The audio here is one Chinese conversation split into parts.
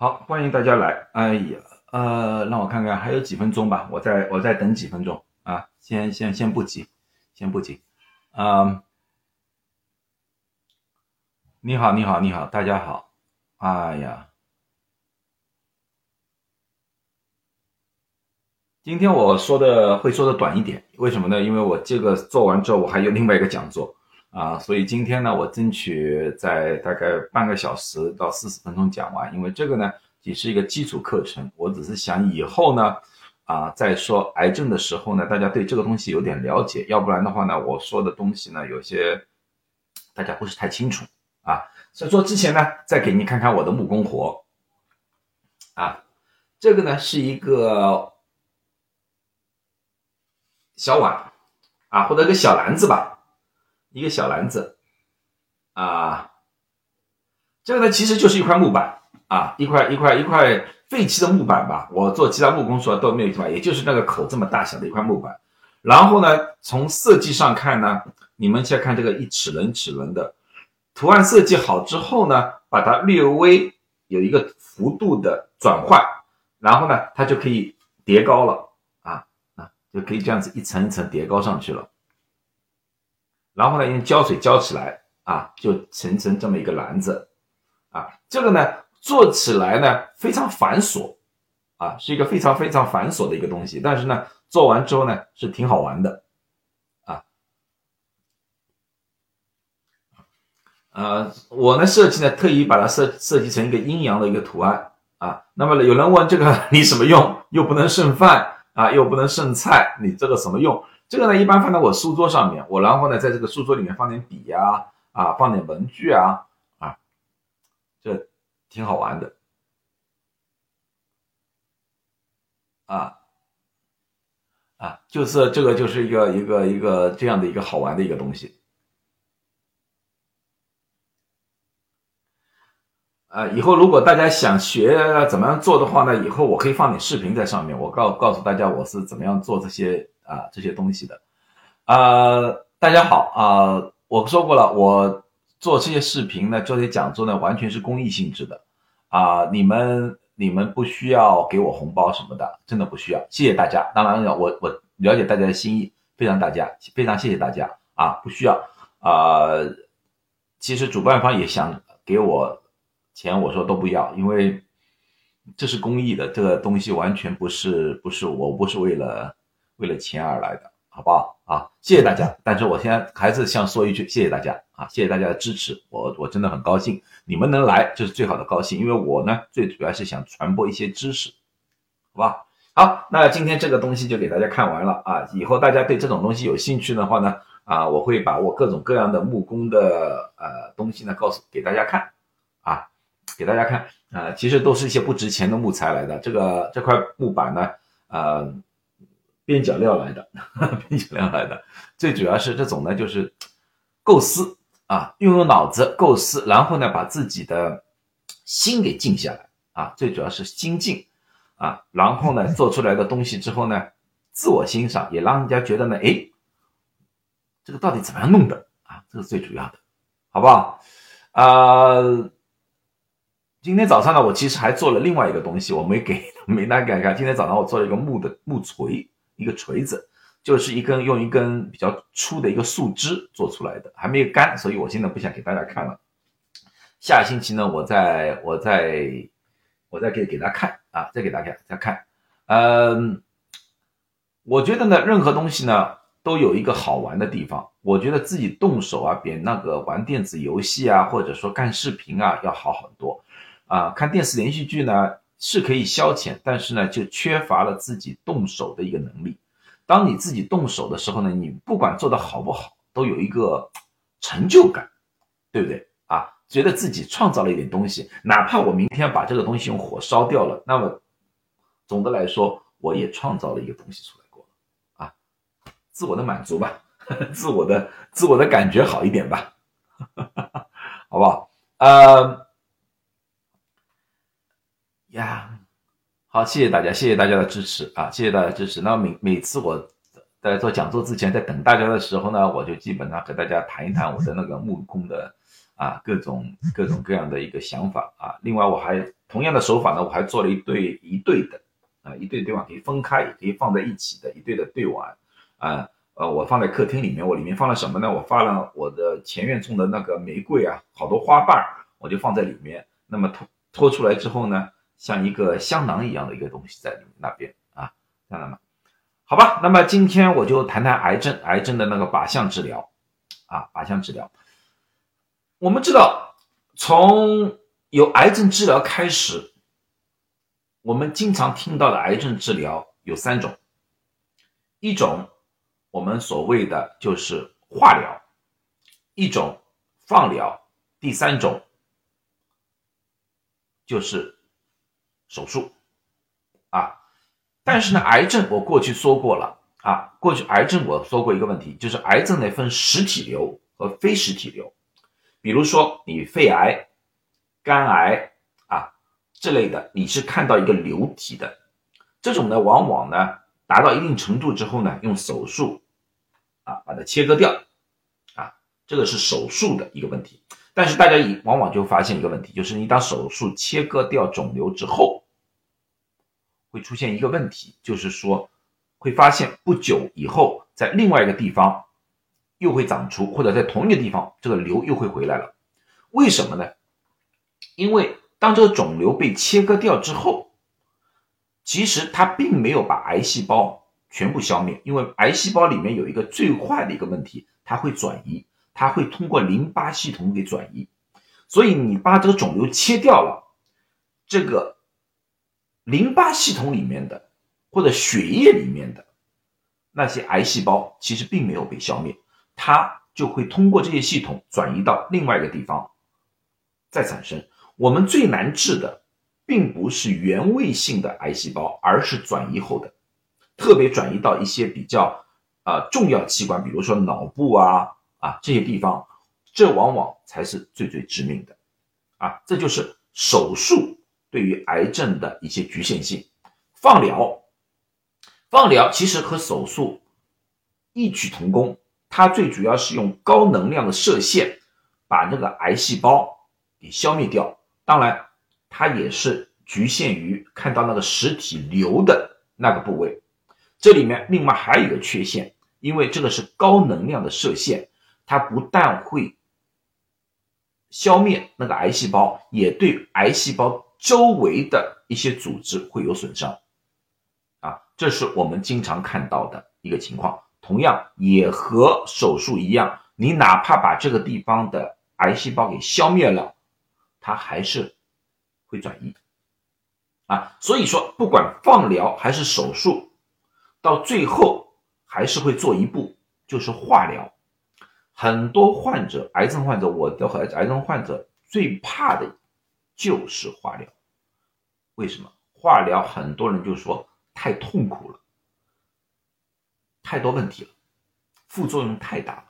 好，欢迎大家来。哎呀，呃，让我看看还有几分钟吧，我再我再等几分钟啊，先先先不急，先不急。嗯，你好，你好，你好，大家好。哎呀，今天我说的会说的短一点，为什么呢？因为我这个做完之后，我还有另外一个讲座。啊，所以今天呢，我争取在大概半个小时到四十分钟讲完，因为这个呢只是一个基础课程，我只是想以后呢，啊，在说癌症的时候呢，大家对这个东西有点了解，要不然的话呢，我说的东西呢，有些大家不是太清楚啊。所以说之前呢，再给你看看我的木工活，啊，这个呢是一个小碗，啊，或者一个小篮子吧。一个小篮子，啊，这个呢其实就是一块木板啊，一块一块一块废弃的木板吧。我做其他木工时候都没有地方，也就是那个口这么大小的一块木板。然后呢，从设计上看呢，你们先看这个一齿轮齿轮的图案设计好之后呢，把它略微有一个幅度的转换，然后呢，它就可以叠高了啊啊，就可以这样子一层一层叠高上去了。然后呢，用胶水胶起来啊，就形成这么一个篮子啊。这个呢，做起来呢非常繁琐啊，是一个非常非常繁琐的一个东西。但是呢，做完之后呢，是挺好玩的啊。呃，我呢设计呢，特意把它设设计成一个阴阳的一个图案啊。那么有人问这个 你什么用？又不能剩饭啊，又不能剩菜，你这个什么用？这个呢，一般放在我书桌上面，我然后呢，在这个书桌里面放点笔呀，啊，放点文具啊，啊，这挺好玩的，啊，啊，就是这个就是一个一个一个这样的一个好玩的一个东西，啊，以后如果大家想学怎么样做的话呢，以后我可以放点视频在上面，我告告诉大家我是怎么样做这些。啊，这些东西的，呃，大家好啊，我说过了，我做这些视频呢，做这些讲座呢，完全是公益性质的，啊，你们你们不需要给我红包什么的，真的不需要，谢谢大家。当然了，我我了解大家的心意，非常大家，非常谢谢大家啊，不需要啊。其实主办方也想给我钱，我说都不要，因为这是公益的，这个东西完全不是不是我不是为了。为了钱而来的，好不好啊？谢谢大家。但是我现在还是想说一句，谢谢大家啊！谢谢大家的支持，我我真的很高兴，你们能来就是最好的高兴。因为我呢，最主要是想传播一些知识，好吧？好，那今天这个东西就给大家看完了啊！以后大家对这种东西有兴趣的话呢，啊，我会把我各种各样的木工的呃东西呢告诉给大家看啊，给大家看啊，其实都是一些不值钱的木材来的。这个这块木板呢，呃。边角料来的，边角料来的，最主要是这种呢，就是构思啊，用用脑子构思，然后呢，把自己的心给静下来啊，最主要是心静啊，然后呢，做出来的东西之后呢，自我欣赏，也让人家觉得呢，哎，这个到底怎么样弄的啊？这是最主要的，好不好？啊，今天早上呢，我其实还做了另外一个东西，我没给没拿给看。今天早上我做了一个木的木锤。一个锤子，就是一根用一根比较粗的一个树枝做出来的，还没有干，所以我现在不想给大家看了。下星期呢，我再我再我再给给大家看啊，再给大家再看。嗯，我觉得呢，任何东西呢都有一个好玩的地方。我觉得自己动手啊，比那个玩电子游戏啊，或者说干视频啊要好很多啊。看电视连续剧呢。是可以消遣，但是呢，就缺乏了自己动手的一个能力。当你自己动手的时候呢，你不管做的好不好，都有一个成就感，对不对啊？觉得自己创造了一点东西，哪怕我明天把这个东西用火烧掉了，那么总的来说，我也创造了一个东西出来过啊，自我的满足吧，自我的自我的感觉好一点吧，好不好？呃。呀，好，谢谢大家，谢谢大家的支持啊，谢谢大家支持。那每每次我在做讲座之前，在等大家的时候呢，我就基本上和大家谈一谈我的那个木工的啊各种各种各样的一个想法啊。另外，我还同样的手法呢，我还做了一对一对的啊，一对对碗可以分开，也可以放在一起的一对的对碗啊。呃，我放在客厅里面，我里面放了什么呢？我放了我的前院种的那个玫瑰啊，好多花瓣，我就放在里面。那么拖拖出来之后呢，像一个香囊一样的一个东西在那边啊，看到吗？好吧，那么今天我就谈谈癌症，癌症的那个靶向治疗啊，靶向治疗。我们知道，从有癌症治疗开始，我们经常听到的癌症治疗有三种，一种。我们所谓的就是化疗，一种放疗，第三种就是手术啊。但是呢，癌症我过去说过了啊，过去癌症我说过一个问题，就是癌症呢分实体瘤和非实体瘤。比如说你肺癌、肝癌啊这类的，你是看到一个瘤体的，这种呢往往呢。达到一定程度之后呢，用手术啊把它切割掉，啊，这个是手术的一个问题。但是大家以往往就发现一个问题，就是你当手术切割掉肿瘤之后，会出现一个问题，就是说会发现不久以后在另外一个地方又会长出，或者在同一个地方这个瘤又会回来了。为什么呢？因为当这个肿瘤被切割掉之后。其实它并没有把癌细胞全部消灭，因为癌细胞里面有一个最坏的一个问题，它会转移，它会通过淋巴系统给转移。所以你把这个肿瘤切掉了，这个淋巴系统里面的或者血液里面的那些癌细胞其实并没有被消灭，它就会通过这些系统转移到另外一个地方再产生。我们最难治的。并不是原位性的癌细胞，而是转移后的，特别转移到一些比较啊重要器官，比如说脑部啊啊这些地方，这往往才是最最致命的，啊，这就是手术对于癌症的一些局限性。放疗，放疗其实和手术异曲同工，它最主要是用高能量的射线把那个癌细胞给消灭掉，当然。它也是局限于看到那个实体瘤的那个部位，这里面另外还有一个缺陷，因为这个是高能量的射线，它不但会消灭那个癌细胞，也对癌细胞周围的一些组织会有损伤，啊，这是我们经常看到的一个情况。同样也和手术一样，你哪怕把这个地方的癌细胞给消灭了，它还是。会转移，啊，所以说不管放疗还是手术，到最后还是会做一步，就是化疗。很多患者，癌症患者，我的和癌症患者最怕的就是化疗。为什么？化疗很多人就说太痛苦了，太多问题了，副作用太大了。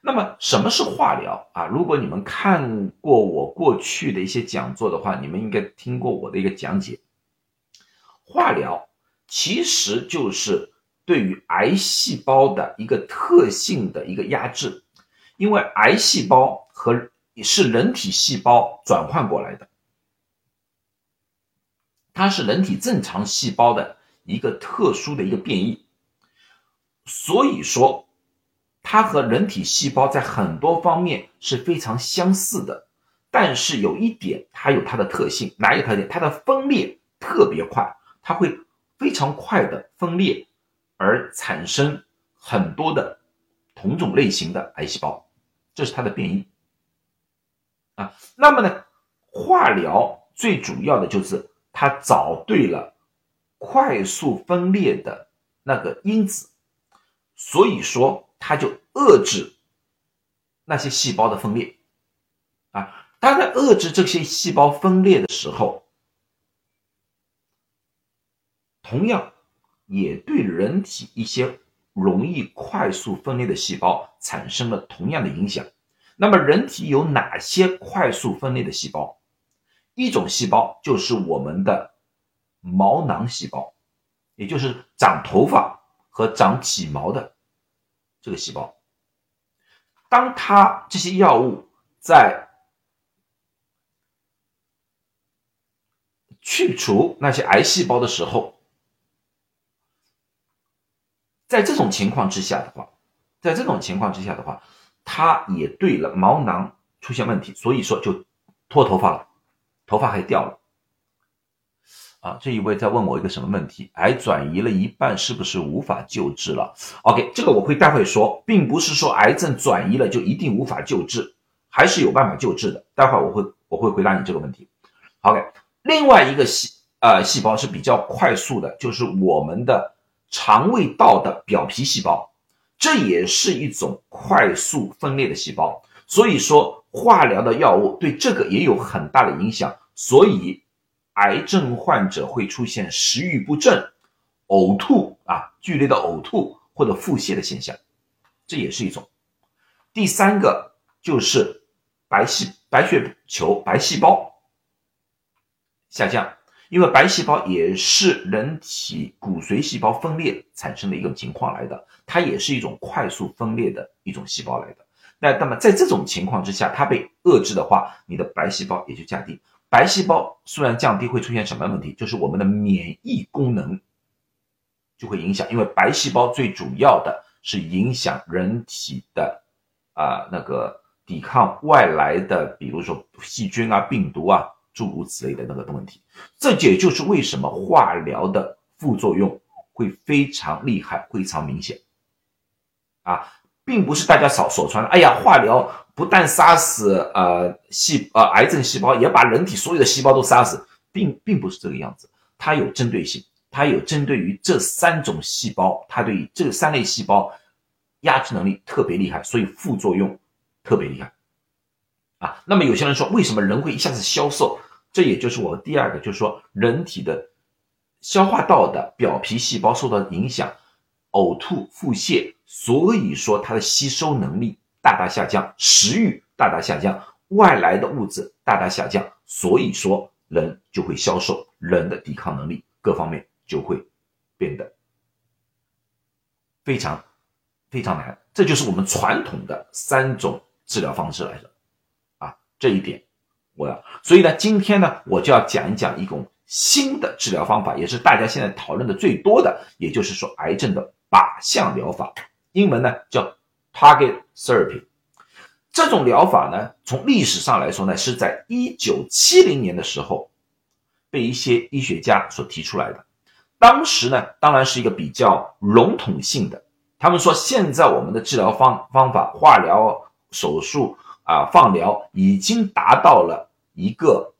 那么什么是化疗啊？如果你们看过我过去的一些讲座的话，你们应该听过我的一个讲解。化疗其实就是对于癌细胞的一个特性的一个压制，因为癌细胞和是人体细胞转换过来的，它是人体正常细胞的一个特殊的一个变异，所以说。它和人体细胞在很多方面是非常相似的，但是有一点，它有它的特性，哪一个特点？它的分裂特别快，它会非常快的分裂，而产生很多的同种类型的癌细胞，这是它的变异啊。那么呢，化疗最主要的就是它找对了快速分裂的那个因子，所以说。它就遏制那些细胞的分裂啊，它在遏制这些细胞分裂的时候，同样也对人体一些容易快速分裂的细胞产生了同样的影响。那么，人体有哪些快速分裂的细胞？一种细胞就是我们的毛囊细胞，也就是长头发和长体毛的。这个细胞，当它这些药物在去除那些癌细胞的时候，在这种情况之下的话，在这种情况之下的话，它也对了毛囊出现问题，所以说就脱头发了，头发还掉了。啊，这一位在问我一个什么问题？癌转移了一半，是不是无法救治了？OK，这个我会待会说，并不是说癌症转移了就一定无法救治，还是有办法救治的。待会我会我会回答你这个问题。OK，另外一个细呃细胞是比较快速的，就是我们的肠胃道的表皮细胞，这也是一种快速分裂的细胞。所以说化疗的药物对这个也有很大的影响，所以。癌症患者会出现食欲不振、呕吐啊，剧烈的呕吐或者腹泻的现象，这也是一种。第三个就是白细白血球白细胞下降，因为白细胞也是人体骨髓细胞分裂产生的一个情况来的，它也是一种快速分裂的一种细胞来的。那那么在这种情况之下，它被遏制的话，你的白细胞也就降低。白细胞数量降低会出现什么问题？就是我们的免疫功能就会影响，因为白细胞最主要的是影响人体的啊那个抵抗外来的，比如说细菌啊、病毒啊诸如此类的那个的问题。这也就是为什么化疗的副作用会非常厉害、非常明显啊。并不是大家所所传的。哎呀，化疗不但杀死呃细呃癌症细胞，也把人体所有的细胞都杀死，并并不是这个样子。它有针对性，它有针对于这三种细胞，它对于这三类细胞压制能力特别厉害，所以副作用特别厉害啊。那么有些人说，为什么人会一下子消瘦？这也就是我第二个，就是说人体的消化道的表皮细胞受到影响。呕吐、腹泻，所以说它的吸收能力大大下降，食欲大大下降，外来的物质大大下降，所以说人就会消瘦，人的抵抗能力各方面就会变得非常非常难。这就是我们传统的三种治疗方式来着，啊，这一点我要，所以呢，今天呢，我就要讲一讲一种新的治疗方法，也是大家现在讨论的最多的，也就是说癌症的。靶向疗法，英文呢叫 target therapy。这种疗法呢，从历史上来说呢，是在一九七零年的时候被一些医学家所提出来的。当时呢，当然是一个比较笼统性的。他们说，现在我们的治疗方方法，化疗、手术啊、放疗，已经达到了一个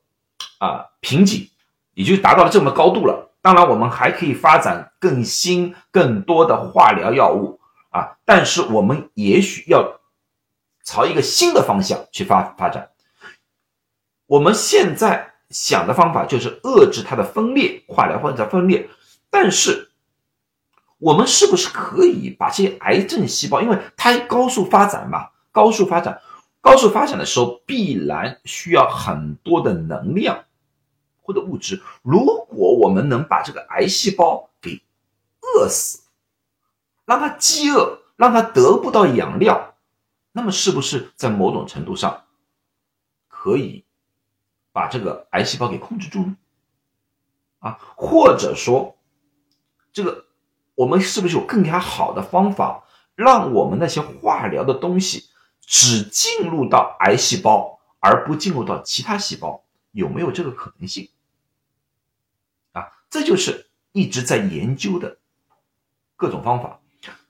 啊瓶颈，也就达到了这么高度了。当然，我们还可以发展更新、更多的化疗药物啊，但是我们也许要朝一个新的方向去发发展。我们现在想的方法就是遏制它的分裂，化疗或者分裂。但是，我们是不是可以把这些癌症细胞，因为它高速发展嘛，高速发展，高速发展的时候必然需要很多的能量。或者物质，如果我们能把这个癌细胞给饿死，让它饥饿，让它得不到养料，那么是不是在某种程度上可以把这个癌细胞给控制住呢？啊，或者说，这个我们是不是有更加好的方法，让我们那些化疗的东西只进入到癌细胞，而不进入到其他细胞？有没有这个可能性？啊这就是一直在研究的各种方法，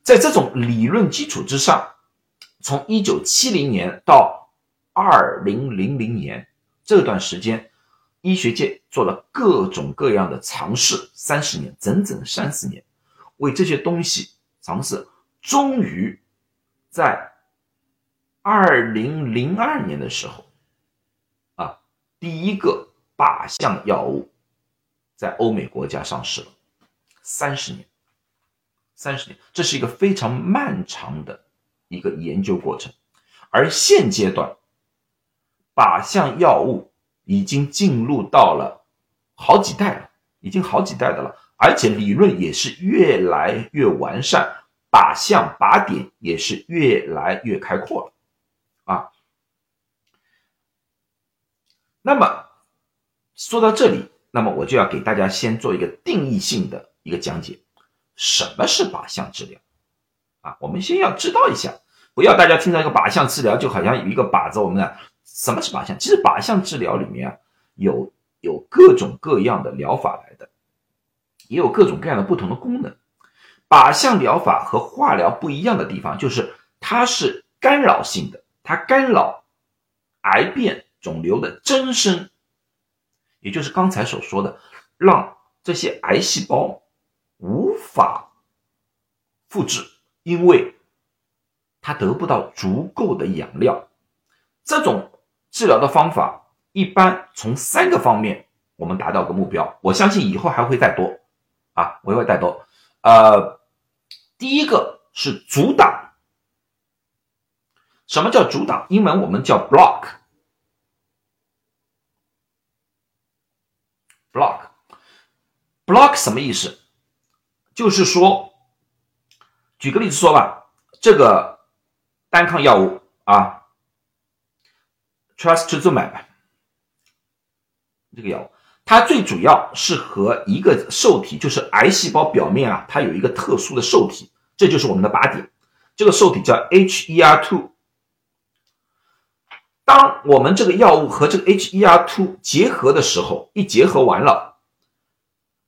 在这种理论基础之上，从一九七零年到二零零零年这段时间，医学界做了各种各样的尝试，三十年，整整三十年，为这些东西尝试，终于在二零零二年的时候，啊，第一个靶向药物。在欧美国家上市了三十年，三十年，这是一个非常漫长的一个研究过程。而现阶段，靶向药物已经进入到了好几代了，已经好几代的了，而且理论也是越来越完善，靶向靶点也是越来越开阔了啊。那么说到这里。那么我就要给大家先做一个定义性的一个讲解，什么是靶向治疗？啊，我们先要知道一下，不要大家听到一个靶向治疗就好像有一个靶子，我们呢，什么是靶向？其实靶向治疗里面啊，有有各种各样的疗法来的，也有各种各样的不同的功能。靶向疗法和化疗不一样的地方就是它是干扰性的，它干扰癌变肿瘤的增生。也就是刚才所说的，让这些癌细胞无法复制，因为它得不到足够的养料。这种治疗的方法一般从三个方面我们达到个目标。我相信以后还会再多啊，我会再多。呃，第一个是阻挡。什么叫阻挡？英文我们叫 block。block，block 什么意思？就是说，举个例子说吧，这个单抗药物啊，trastuzumab 这个药物，它最主要是和一个受体，就是癌细胞表面啊，它有一个特殊的受体，这就是我们的靶点。这个受体叫 HER2。当我们这个药物和这个 HER2 结合的时候，一结合完了，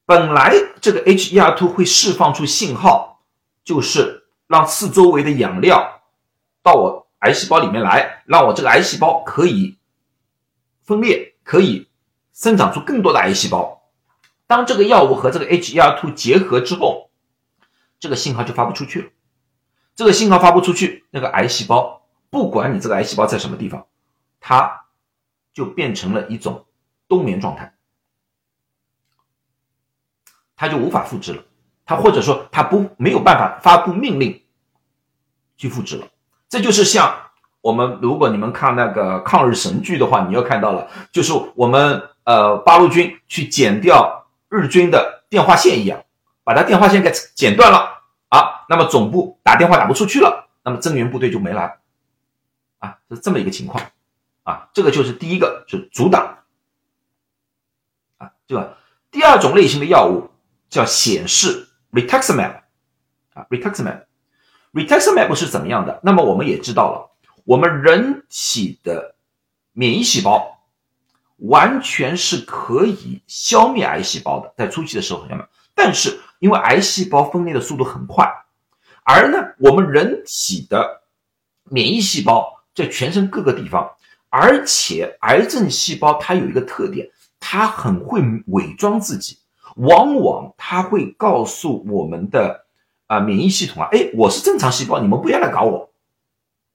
本来这个 HER2 会释放出信号，就是让四周围的养料到我癌细胞里面来，让我这个癌细胞可以分裂，可以生长出更多的癌细胞。当这个药物和这个 HER2 结合之后，这个信号就发不出去了。这个信号发不出去，那个癌细胞，不管你这个癌细胞在什么地方。它就变成了一种冬眠状态，它就无法复制了。它或者说它不没有办法发布命令去复制了。这就是像我们如果你们看那个抗日神剧的话，你要看到了，就是我们呃八路军去剪掉日军的电话线一样，把它电话线给剪断了啊，那么总部打电话打不出去了，那么增援部队就没来啊，是这么一个情况。啊，这个就是第一个，是阻挡啊，这个第二种类型的药物叫显示 rituximab 啊，rituximab，rituximab 是怎么样的？那么我们也知道了，我们人体的免疫细胞完全是可以消灭癌细胞的，在初期的时候，朋友们，但是因为癌细胞分裂的速度很快，而呢，我们人体的免疫细胞在全身各个地方。而且，癌症细胞它有一个特点，它很会伪装自己，往往它会告诉我们的啊免疫系统啊，哎，我是正常细胞，你们不要来搞我，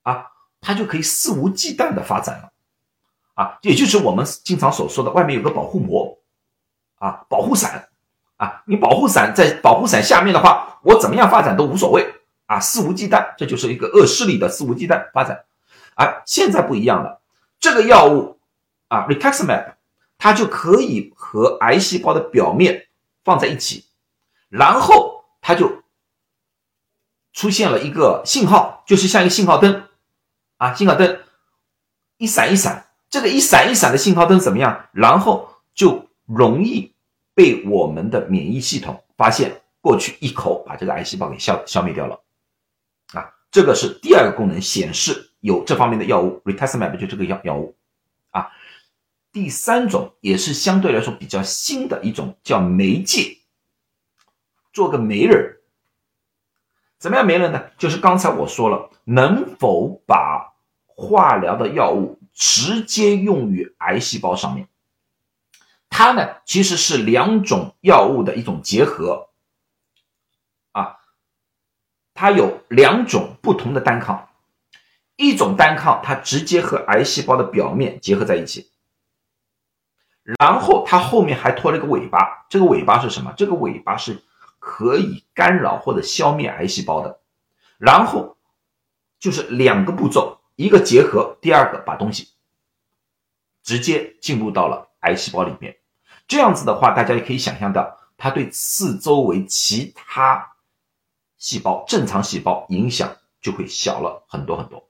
啊，它就可以肆无忌惮的发展了，啊，也就是我们经常所说的，外面有个保护膜，啊，保护伞，啊，你保护伞在保护伞下面的话，我怎么样发展都无所谓，啊，肆无忌惮，这就是一个恶势力的肆无忌惮发展，啊，现在不一样了。这个药物啊，rituximab，它就可以和癌细胞的表面放在一起，然后它就出现了一个信号，就是像一个信号灯啊，信号灯一闪一闪，这个一闪一闪的信号灯怎么样？然后就容易被我们的免疫系统发现，过去一口把这个癌细胞给消消灭掉了啊，这个是第二个功能显示。有这方面的药物，rituximab 就这个药药物，啊，第三种也是相对来说比较新的一种叫媒介，做个媒人，怎么样媒人呢？就是刚才我说了，能否把化疗的药物直接用于癌细胞上面？它呢其实是两种药物的一种结合，啊，它有两种不同的单抗。一种单抗，它直接和癌细胞的表面结合在一起，然后它后面还拖了一个尾巴。这个尾巴是什么？这个尾巴是可以干扰或者消灭癌细胞的。然后就是两个步骤，一个结合，第二个把东西直接进入到了癌细胞里面。这样子的话，大家也可以想象到，它对四周围其他细胞、正常细胞影响就会小了很多很多。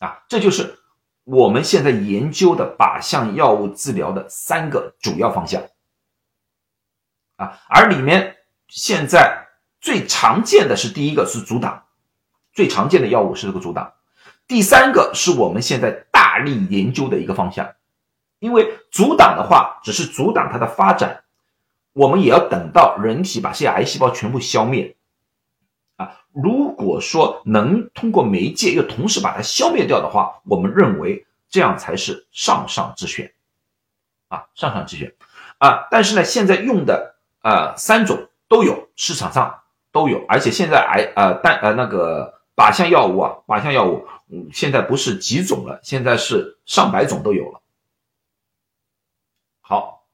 啊，这就是我们现在研究的靶向药物治疗的三个主要方向啊，而里面现在最常见的是第一个是阻挡，最常见的药物是这个阻挡，第三个是我们现在大力研究的一个方向，因为阻挡的话只是阻挡它的发展，我们也要等到人体把这些癌细胞全部消灭。啊如果说能通过媒介又同时把它消灭掉的话，我们认为这样才是上上之选，啊，上上之选，啊，但是呢，现在用的呃三种都有，市场上都有，而且现在癌呃但呃那个靶向药物啊，靶向药物，嗯，现在不是几种了，现在是上百种都有了。好，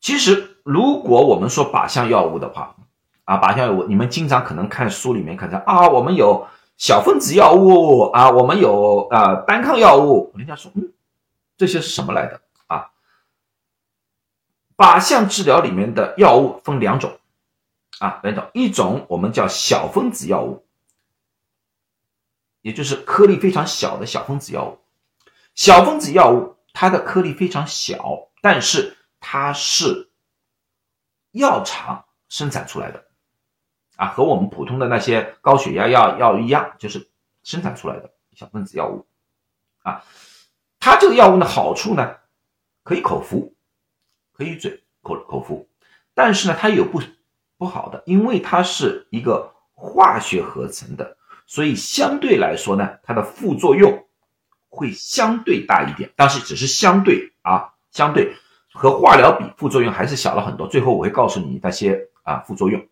其实如果我们说靶向药物的话，啊，靶向药物，你们经常可能看书里面看到啊，我们有小分子药物啊，我们有啊单抗药物。人家说，嗯，这些是什么来的啊？靶向治疗里面的药物分两种啊，两种，一种我们叫小分子药物，也就是颗粒非常小的小分子药物。小分子药物它的颗粒非常小，但是它是药厂生产出来的。啊，和我们普通的那些高血压药药一样，就是生产出来的小分子药物。啊，它这个药物的好处呢，可以口服，可以嘴口口服，但是呢，它有不不好的，因为它是一个化学合成的，所以相对来说呢，它的副作用会相对大一点。但是只是相对啊，相对和化疗比，副作用还是小了很多。最后我会告诉你那些啊副作用。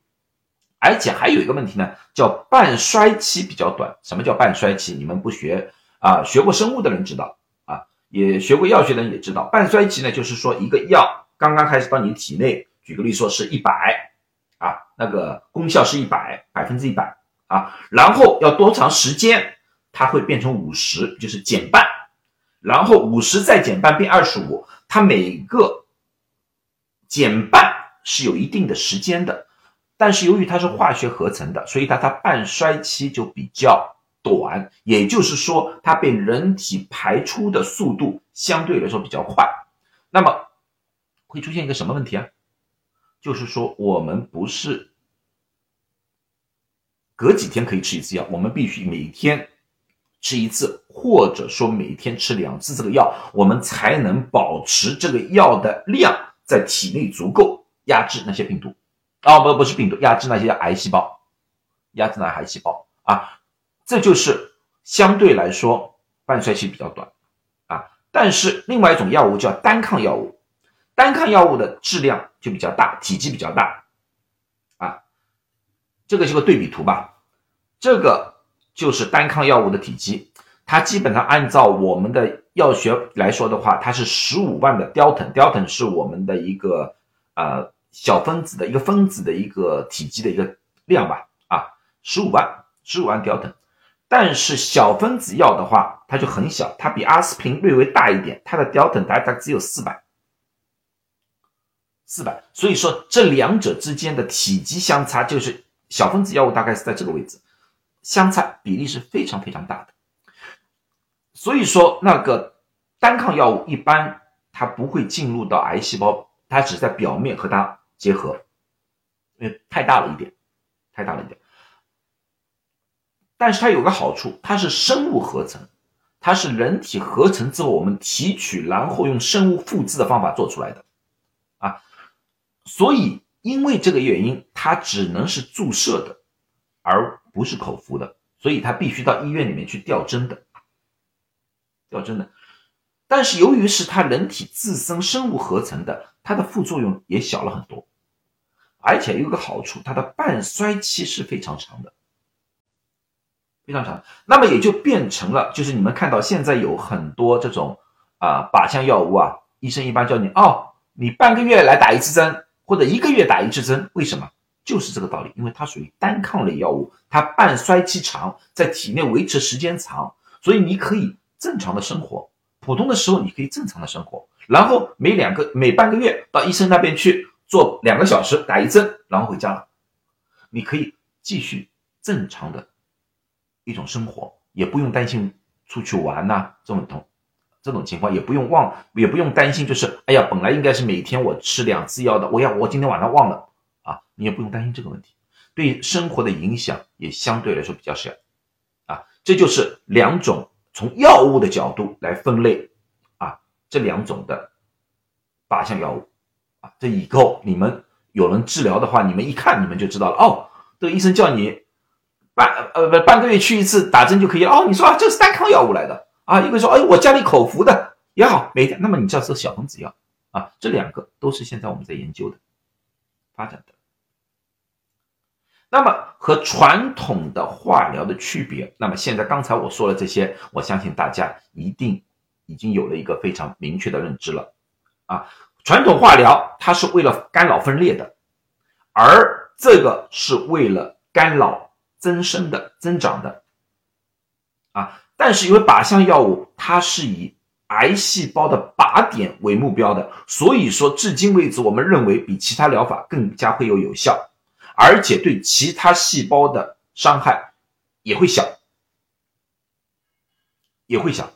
而且还有一个问题呢，叫半衰期比较短。什么叫半衰期？你们不学啊？学过生物的人知道啊，也学过药学的人也知道。半衰期呢，就是说一个药刚刚开始到你体内，举个例说是一百啊，那个功效是一百，百分之一百啊，然后要多长时间，它会变成五十，就是减半，然后五十再减半变二十五，它每个减半是有一定的时间的。但是由于它是化学合成的，所以它它半衰期就比较短，也就是说它被人体排出的速度相对来说比较快。那么会出现一个什么问题啊？就是说我们不是隔几天可以吃一次药，我们必须每天吃一次，或者说每天吃两次这个药，我们才能保持这个药的量在体内足够压制那些病毒。哦，不，不是病毒，压制那些癌细胞，压制那癌细胞啊，这就是相对来说半衰期比较短啊。但是另外一种药物叫单抗药物，单抗药物的质量就比较大，体积比较大啊。这个是个对比图吧，这个就是单抗药物的体积，它基本上按照我们的药学来说的话，它是十五万的 Dalton，Dalton 是我们的一个呃。小分子的一个分子的一个体积的一个量吧，啊，十五万，十五万 Dalton。但是小分子药的话，它就很小，它比阿司匹林略微大一点，它的 Dalton 大概只有四百，四百。所以说这两者之间的体积相差，就是小分子药物大概是在这个位置，相差比例是非常非常大的。所以说那个单抗药物一般它不会进入到癌细胞，它只在表面和它。结合，因为太大了一点，太大了一点。但是它有个好处，它是生物合成，它是人体合成之后我们提取，然后用生物复制的方法做出来的，啊，所以因为这个原因，它只能是注射的，而不是口服的，所以它必须到医院里面去吊针的，吊针的。但是由于是它人体自身生物合成的。它的副作用也小了很多，而且有个好处，它的半衰期是非常长的，非常长。那么也就变成了，就是你们看到现在有很多这种啊靶向药物啊，医生一般叫你哦，你半个月来打一次针，或者一个月打一次针，为什么？就是这个道理，因为它属于单抗类药物，它半衰期长，在体内维持时间长，所以你可以正常的生活，普通的时候你可以正常的生活。然后每两个每半个月到医生那边去做两个小时打一针，然后回家了，你可以继续正常的一种生活，也不用担心出去玩呐，这种同这种情况也不用忘，也不用担心，就是哎呀，本来应该是每天我吃两次药的，我要我今天晚上忘了。啊，你也不用担心这个问题，对生活的影响也相对来说比较小。啊，这就是两种从药物的角度来分类啊，这两种的靶向药物啊，这以后你们有人治疗的话，你们一看你们就知道了哦，这个医生叫你半呃不半个月去一次打针就可以了哦，你说啊，这是单抗药物来的。啊，一个说，哎，我家里口服的也好，每天，那么你知道是小分子药啊，这两个都是现在我们在研究的、发展的。那么和传统的化疗的区别，那么现在刚才我说了这些，我相信大家一定已经有了一个非常明确的认知了啊。传统化疗它是为了干扰分裂的，而这个是为了干扰增生的、增长的啊。但是因为靶向药物它是以癌细胞的靶点为目标的，所以说至今为止，我们认为比其他疗法更加会有有效，而且对其他细胞的伤害也会小，也会小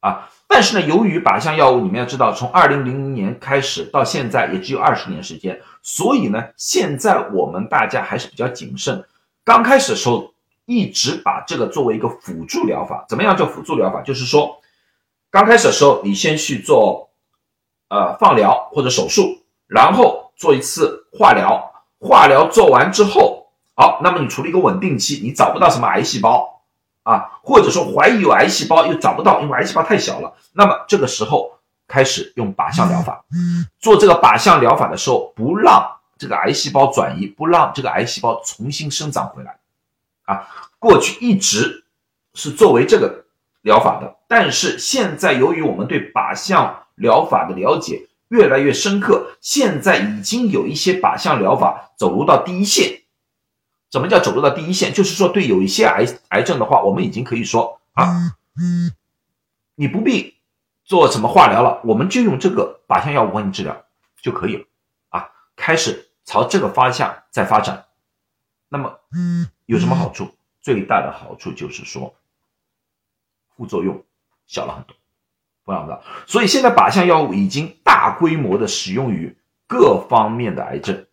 啊。但是呢，由于靶向药物，你们要知道，从二零零零年开始到现在也只有二十年时间，所以呢，现在我们大家还是比较谨慎。刚开始的时候。一直把这个作为一个辅助疗法，怎么样叫辅助疗法？就是说，刚开始的时候，你先去做，呃，放疗或者手术，然后做一次化疗。化疗做完之后，好，那么你处于一个稳定期，你找不到什么癌细胞啊，或者说怀疑有癌细胞又找不到，因为癌细胞太小了。那么这个时候开始用靶向疗法。做这个靶向疗法的时候，不让这个癌细胞转移，不让这个癌细胞重新生长回来。啊，过去一直是作为这个疗法的，但是现在由于我们对靶向疗法的了解越来越深刻，现在已经有一些靶向疗法走入到第一线。什么叫走入到第一线？就是说，对有一些癌癌症的话，我们已经可以说啊，你不必做什么化疗了，我们就用这个靶向药物帮你治疗就可以了。啊，开始朝这个方向在发展。那么，有什么好处？最大的好处就是说，副作用小了很多，不要的。所以现在靶向药物已经大规模的使用于各方面的癌症。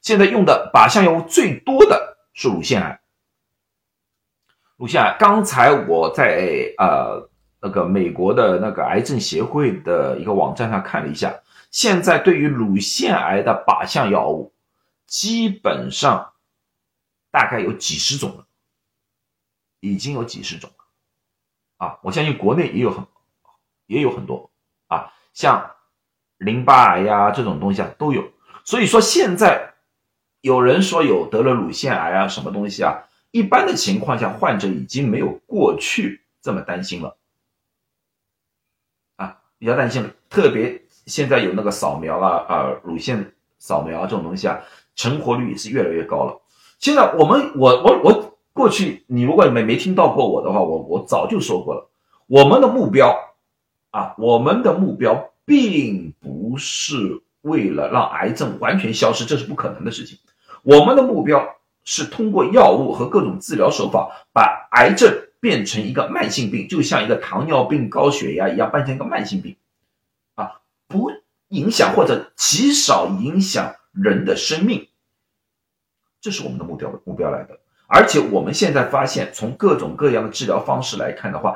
现在用的靶向药物最多的是乳腺癌。乳腺癌，刚才我在呃那个美国的那个癌症协会的一个网站上看了一下，现在对于乳腺癌的靶向药物，基本上。大概有几十种了，已经有几十种了，啊，我相信国内也有很也有很多啊，像淋巴癌呀这种东西啊都有。所以说现在有人说有得了乳腺癌啊什么东西啊，一般的情况下患者已经没有过去这么担心了，啊，比较担心。特别现在有那个扫描啊啊乳腺扫描这种东西啊，成活率也是越来越高了。现在我们，我我我过去，你如果没没听到过我的话，我我早就说过了。我们的目标啊，我们的目标并不是为了让癌症完全消失，这是不可能的事情。我们的目标是通过药物和各种治疗手法，把癌症变成一个慢性病，就像一个糖尿病、高血压一样，变成一个慢性病，啊，不影响或者极少影响人的生命。这是我们的目标目标来的，而且我们现在发现，从各种各样的治疗方式来看的话，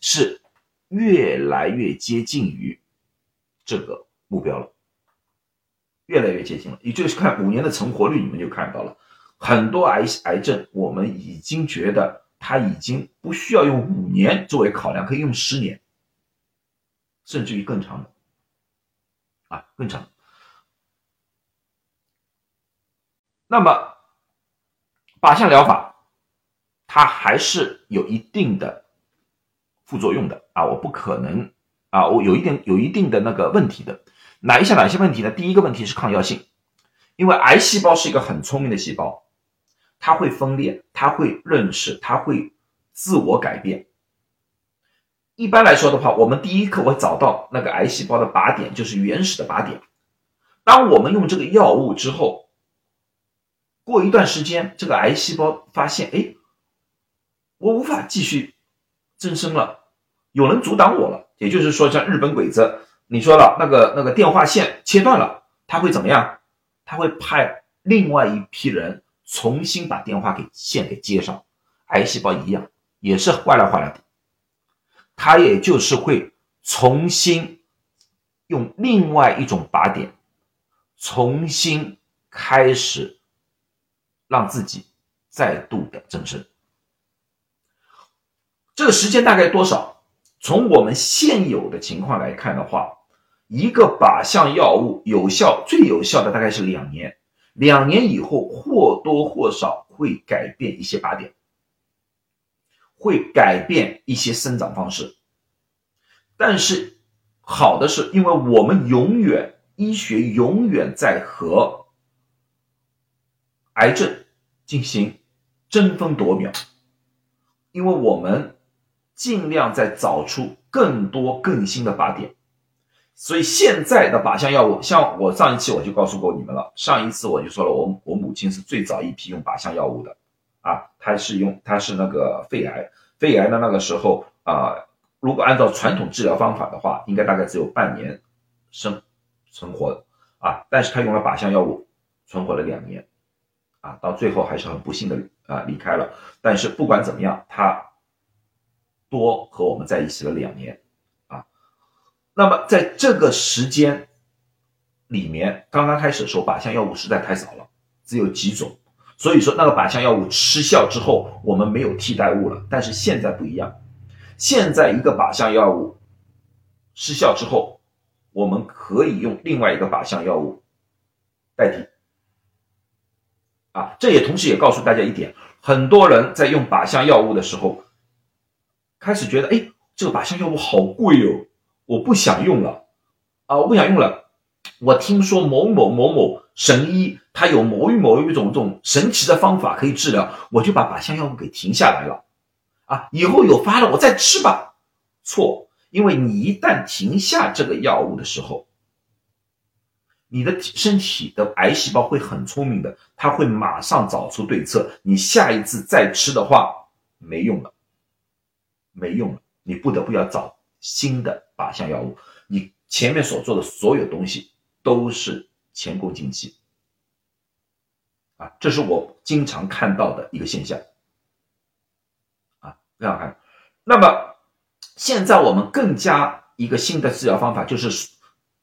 是越来越接近于这个目标了，越来越接近了。也就是看五年的存活率，你们就看到了，很多癌癌症，我们已经觉得它已经不需要用五年作为考量，可以用十年，甚至于更长的，啊，更长。那么。靶向疗法，它还是有一定的副作用的啊！我不可能啊，我有一点有一定的那个问题的。哪一些哪些问题呢？第一个问题是抗药性，因为癌细胞是一个很聪明的细胞，它会分裂，它会认识，它会自我改变。一般来说的话，我们第一刻会找到那个癌细胞的靶点，就是原始的靶点。当我们用这个药物之后，过一段时间，这个癌细胞发现，哎，我无法继续增生了，有人阻挡我了，也就是说，像日本鬼子，你说了那个那个电话线切断了，他会怎么样？他会派另外一批人重新把电话给线给接上。癌细胞一样，也是坏了坏了的，他也就是会重新用另外一种靶点，重新开始让自己再度的增生。这个时间大概多少？从我们现有的情况来看的话，一个靶向药物有效最有效的大概是两年，两年以后或多或少会改变一些靶点，会改变一些生长方式。但是好的是，因为我们永远医学永远在和癌症进行争分夺秒，因为我们。尽量在找出更多更新的靶点，所以现在的靶向药物，像我上一期我就告诉过你们了，上一次我就说了，我我母亲是最早一批用靶向药物的，啊，她是用她是那个肺癌，肺癌的那个时候啊，如果按照传统治疗方法的话，应该大概只有半年生存活啊，但是她用了靶向药物，存活了两年，啊，到最后还是很不幸的啊离开了，但是不管怎么样，她。多和我们在一起了两年，啊，那么在这个时间里面，刚刚开始的时候，靶向药物实在太少了，只有几种，所以说那个靶向药物失效之后，我们没有替代物了。但是现在不一样，现在一个靶向药物失效之后，我们可以用另外一个靶向药物代替，啊，这也同时也告诉大家一点，很多人在用靶向药物的时候。开始觉得，哎，这个靶向药物好贵哦，我不想用了，啊，我不想用了。我听说某某某某神医，他有某一某一种这种神奇的方法可以治疗，我就把靶向药物给停下来了，啊，以后有发了我再吃吧。错，因为你一旦停下这个药物的时候，你的身体的癌细胞会很聪明的，它会马上找出对策。你下一次再吃的话，没用了。没用了，你不得不要找新的靶向药物。你前面所做的所有东西都是前功尽弃，啊，这是我经常看到的一个现象，啊，这样看。那么现在我们更加一个新的治疗方法，就是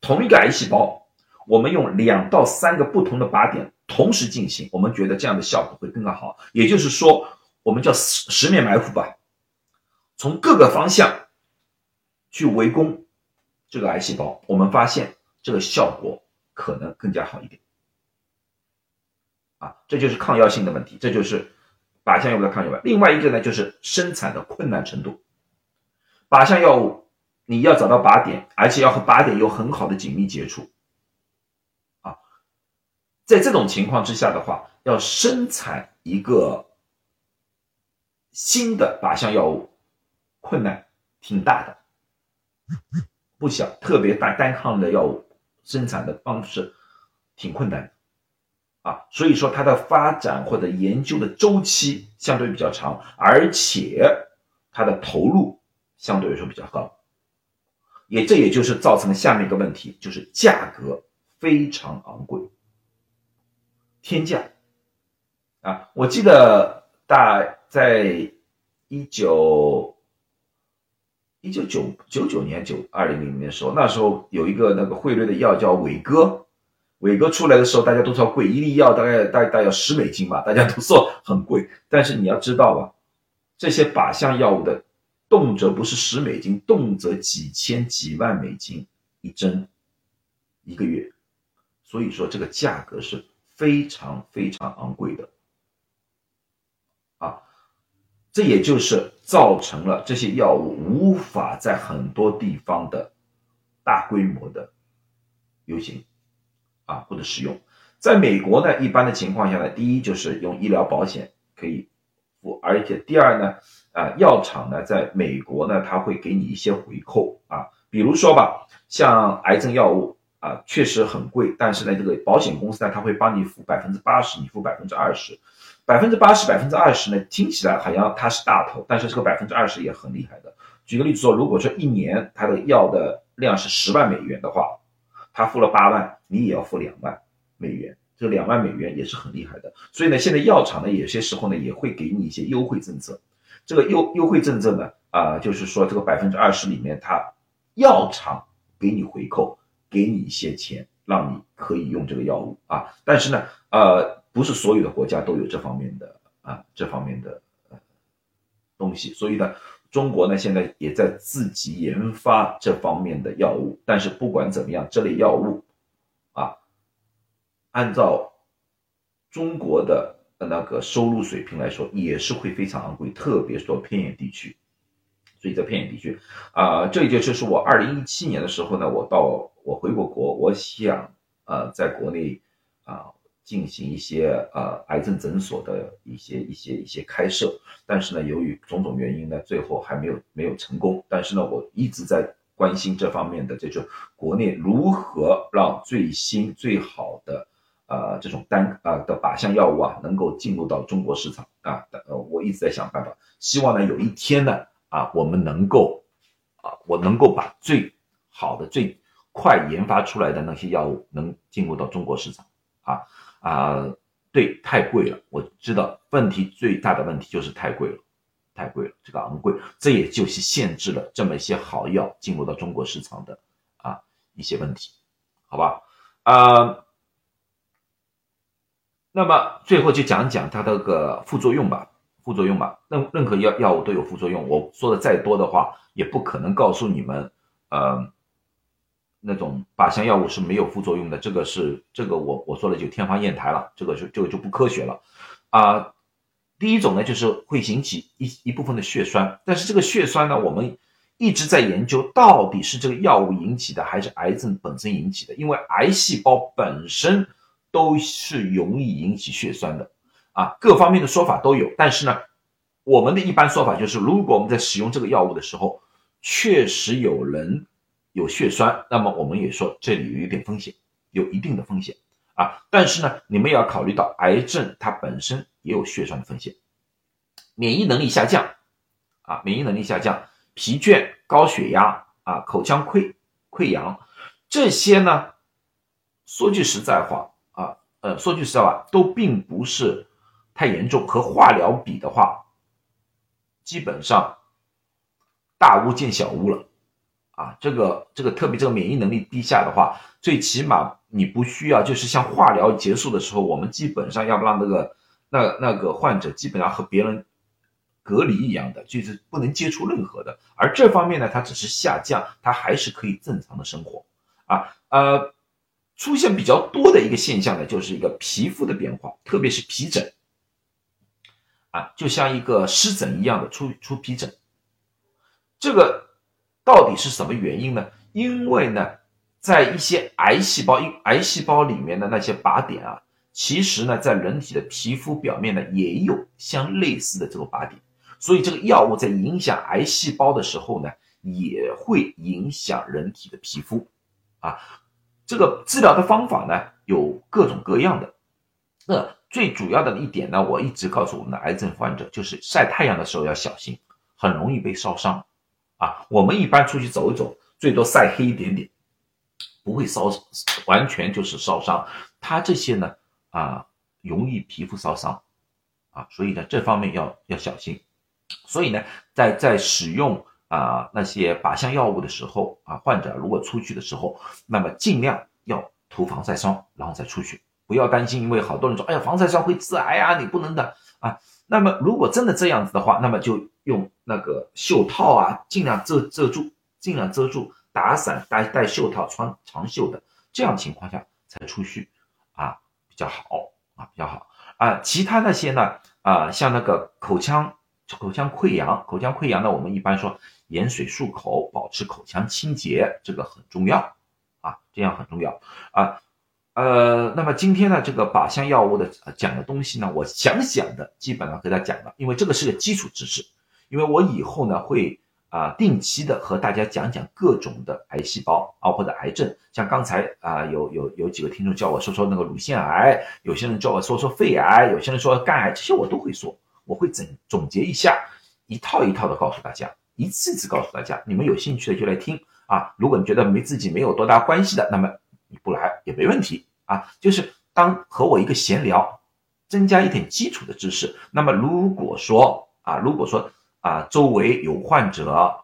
同一个癌细胞，我们用两到三个不同的靶点同时进行，我们觉得这样的效果会更加好。也就是说，我们叫十十面埋伏吧。从各个方向去围攻这个癌细胞，我们发现这个效果可能更加好一点。啊，这就是抗药性的问题，这就是靶向药物的抗药性。另外一个呢，就是生产的困难程度。靶向药物你要找到靶点，而且要和靶点有很好的紧密接触。啊，在这种情况之下的话，要生产一个新的靶向药物。困难挺大的，不小，特别单单抗的药物生产的方式挺困难的啊，所以说它的发展或者研究的周期相对比较长，而且它的投入相对来说比较高，也这也就是造成下面一个问题，就是价格非常昂贵，天价啊！我记得大在一九。一九九九九年九二零零年的时候，那时候有一个那个汇率的药叫伟哥，伟哥出来的时候，大家都说贵，一粒药大概大概要十美金吧，大家都说很贵。但是你要知道吧，这些靶向药物的，动辄不是十美金，动辄几千几万美金一针，一个月，所以说这个价格是非常非常昂贵的。啊这也就是造成了这些药物无法在很多地方的大规模的流行啊或者使用。在美国呢，一般的情况下呢，第一就是用医疗保险可以付，而且第二呢，啊药厂呢，在美国呢，他会给你一些回扣啊，比如说吧，像癌症药物啊，确实很贵，但是呢，这个保险公司呢，他会帮你付百分之八十，你付百分之二十。百分之八十、百分之二十呢，听起来好像它是大头，但是这个百分之二十也很厉害的。举个例子说，如果说一年它的药的量是十万美元的话，他付了八万，你也要付两万美元，这个两万美元也是很厉害的。所以呢，现在药厂呢，有些时候呢也会给你一些优惠政策。这个优优惠政策呢，啊，就是说这个百分之二十里面，它药厂给你回扣，给你一些钱，让你可以用这个药物啊。但是呢，呃，不是所有的国家都有这方面的啊这方面的呃东西，所以呢。中国呢，现在也在自己研发这方面的药物，但是不管怎么样，这类药物，啊，按照中国的那个收入水平来说，也是会非常昂贵，特别是说偏远地区。所以在偏远地区，啊，这也就是我二零一七年的时候呢，我到我回过国，我想呃，在国内啊。进行一些呃癌症诊所的一些一些一些开设，但是呢，由于种种原因呢，最后还没有没有成功。但是呢，我一直在关心这方面的这种国内如何让最新最好的呃这种单啊的靶向药物啊能够进入到中国市场啊，呃，我一直在想办法，希望呢有一天呢啊我们能够啊我能够把最好的最快研发出来的那些药物能进入到中国市场啊。啊，对，太贵了。我知道问题最大的问题就是太贵了，太贵了，这个昂贵，这也就是限制了这么一些好药进入到中国市场的啊一些问题，好吧？啊，那么最后就讲讲它的个副作用吧，副作用吧。任任何药药物都有副作用，我说的再多的话，也不可能告诉你们，呃。那种靶向药物是没有副作用的，这个是这个我我说的就天方夜谭了，这个就这个就不科学了，啊，第一种呢就是会引起一一部分的血栓，但是这个血栓呢，我们一直在研究到底是这个药物引起的还是癌症本身引起的，因为癌细胞本身都是容易引起血栓的，啊，各方面的说法都有，但是呢，我们的一般说法就是，如果我们在使用这个药物的时候，确实有人。有血栓，那么我们也说这里有一点风险，有一定的风险啊。但是呢，你们也要考虑到癌症它本身也有血栓的风险，免疫能力下降啊，免疫能力下降，疲倦、高血压啊，口腔溃溃疡这些呢，说句实在话啊，呃，说句实在话，都并不是太严重，和化疗比的话，基本上大巫见小巫了。啊，这个这个特别这个免疫能力低下的话，最起码你不需要，就是像化疗结束的时候，我们基本上要不让那个那那个患者基本上和别人隔离一样的，就是不能接触任何的。而这方面呢，它只是下降，它还是可以正常的生活。啊呃，出现比较多的一个现象呢，就是一个皮肤的变化，特别是皮疹，啊，就像一个湿疹一样的出出皮疹，这个。到底是什么原因呢？因为呢，在一些癌细胞，因癌细胞里面的那些靶点啊，其实呢，在人体的皮肤表面呢，也有相类似的这个靶点，所以这个药物在影响癌细胞的时候呢，也会影响人体的皮肤，啊，这个治疗的方法呢，有各种各样的。那最主要的一点呢，我一直告诉我们的癌症患者，就是晒太阳的时候要小心，很容易被烧伤。啊，我们一般出去走一走，最多晒黑一点点，不会烧，完全就是烧伤。它这些呢，啊，容易皮肤烧伤，啊，所以呢，这方面要要小心。所以呢，在在使用啊那些靶向药物的时候，啊，患者如果出去的时候，那么尽量要涂防晒霜，然后再出去，不要担心，因为好多人说，哎呀，防晒霜会致癌啊，你不能的啊。那么如果真的这样子的话，那么就。用那个袖套啊，尽量遮遮住，尽量遮住，打伞戴戴袖套，穿长袖的，这样情况下才出去啊比较好啊比较好啊。其他那些呢啊，像那个口腔口腔溃疡，口腔溃疡呢，我们一般说盐水漱口，保持口腔清洁，这个很重要啊，这样很重要啊。呃，那么今天呢，这个靶向药物的呃讲的东西呢，我想讲的基本上给大家讲了，因为这个是个基础知识。因为我以后呢会啊定期的和大家讲讲各种的癌细胞啊或者癌症，像刚才啊有有有几个听众叫我说说那个乳腺癌，有些人叫我说说肺癌，有些人说肝癌，这些我都会说，我会总总结一下，一套一套的告诉大家一次一次告诉大家，你们有兴趣的就来听啊。如果你觉得没自己没有多大关系的，那么你不来也没问题啊。就是当和我一个闲聊，增加一点基础的知识。那么如果说啊，如果说啊，周围有患者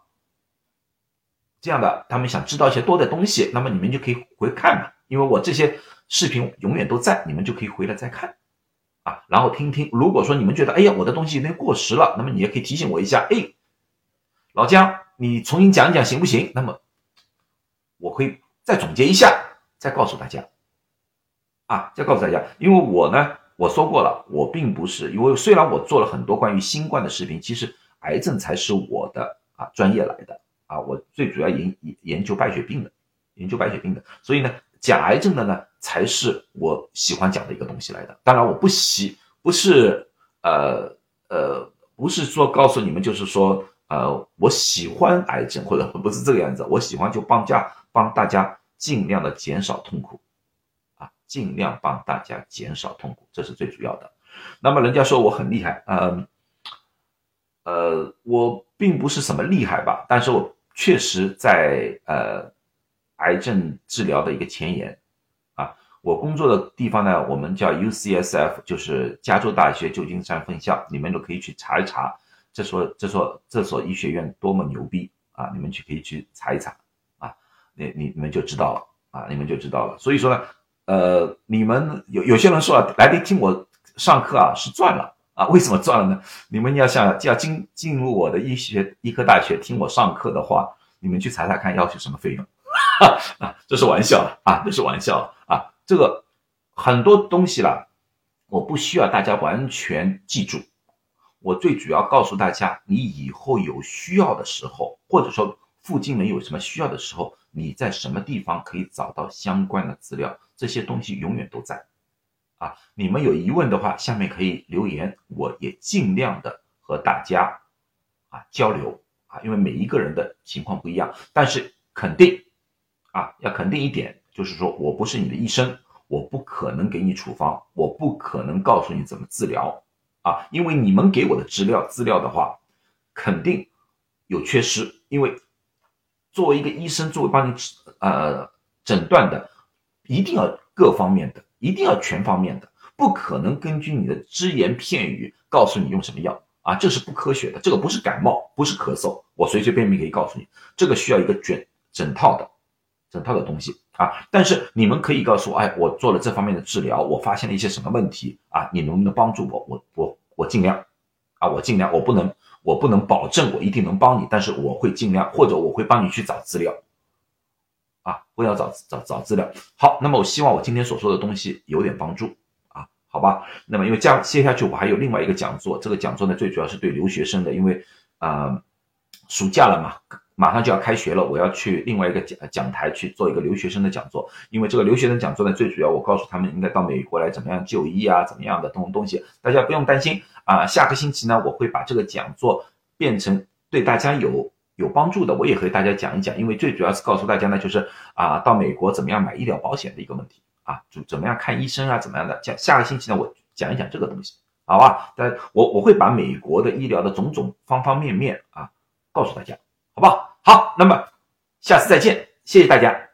这样的，他们想知道一些多的东西，那么你们就可以回看嘛，因为我这些视频永远都在，你们就可以回来再看。啊，然后听听。如果说你们觉得，哎呀，我的东西有点过时了，那么你也可以提醒我一下。哎，老姜，你重新讲一讲行不行？那么我会再总结一下，再告诉大家。啊，再告诉大家，因为我呢，我说过了，我并不是，因为虽然我做了很多关于新冠的视频，其实癌症才是我的啊专业来的啊，我最主要研研究白血病的，研究白血病的，所以呢。讲癌症的呢，才是我喜欢讲的一个东西来的。当然，我不喜不是呃呃，不是说告诉你们，就是说呃，我喜欢癌症或者不是这个样子。我喜欢就帮家帮大家尽量的减少痛苦，啊，尽量帮大家减少痛苦，这是最主要的。那么人家说我很厉害，嗯呃，我并不是什么厉害吧，但是我确实在呃。癌症治疗的一个前沿，啊，我工作的地方呢，我们叫 UCSF，就是加州大学旧金山分校，你们都可以去查一查，这所这所这所医学院多么牛逼啊！你们去可以去查一查，你你你们就知道了啊，你们就知道了。所以说呢，呃，你们有有些人说了，来听我上课啊是赚了啊，为什么赚了呢？你们要想要进进入我的医学医科大学听我上课的话，你们去查查看要求什么费用。啊，这是玩笑啊，这是玩笑啊。这个很多东西啦，我不需要大家完全记住。我最主要告诉大家，你以后有需要的时候，或者说附近人有什么需要的时候，你在什么地方可以找到相关的资料？这些东西永远都在。啊，你们有疑问的话，下面可以留言，我也尽量的和大家啊交流啊，因为每一个人的情况不一样，但是肯定。啊，要肯定一点，就是说我不是你的医生，我不可能给你处方，我不可能告诉你怎么治疗啊，因为你们给我的资料资料的话，肯定有缺失。因为作为一个医生，作为帮你呃诊断的，一定要各方面的，一定要全方面的，不可能根据你的只言片语告诉你用什么药啊，这是不科学的。这个不是感冒，不是咳嗽，我随随便便可以告诉你，这个需要一个卷整套的。整套的东西啊，但是你们可以告诉我，哎，我做了这方面的治疗，我发现了一些什么问题啊？你能不能帮助我？我我我尽量，啊，我尽量，我不能我不能保证我一定能帮你，但是我会尽量，或者我会帮你去找资料，啊，我要找找找资料。好，那么我希望我今天所说的东西有点帮助啊，好吧？那么因为接接下去我还有另外一个讲座，这个讲座呢最主要是对留学生的，因为啊，暑假了嘛。马上就要开学了，我要去另外一个讲讲台去做一个留学生的讲座。因为这个留学生讲座呢，最主要我告诉他们应该到美国来怎么样就医啊，怎么样的东东西，大家不用担心啊。下个星期呢，我会把这个讲座变成对大家有有帮助的，我也和大家讲一讲。因为最主要是告诉大家呢，就是啊，到美国怎么样买医疗保险的一个问题啊，就怎么样看医生啊，怎么样的。讲下个星期呢，我讲一讲这个东西，好吧？但我我会把美国的医疗的种种方方面面啊，告诉大家，好不好？好，那么下次再见，谢谢大家。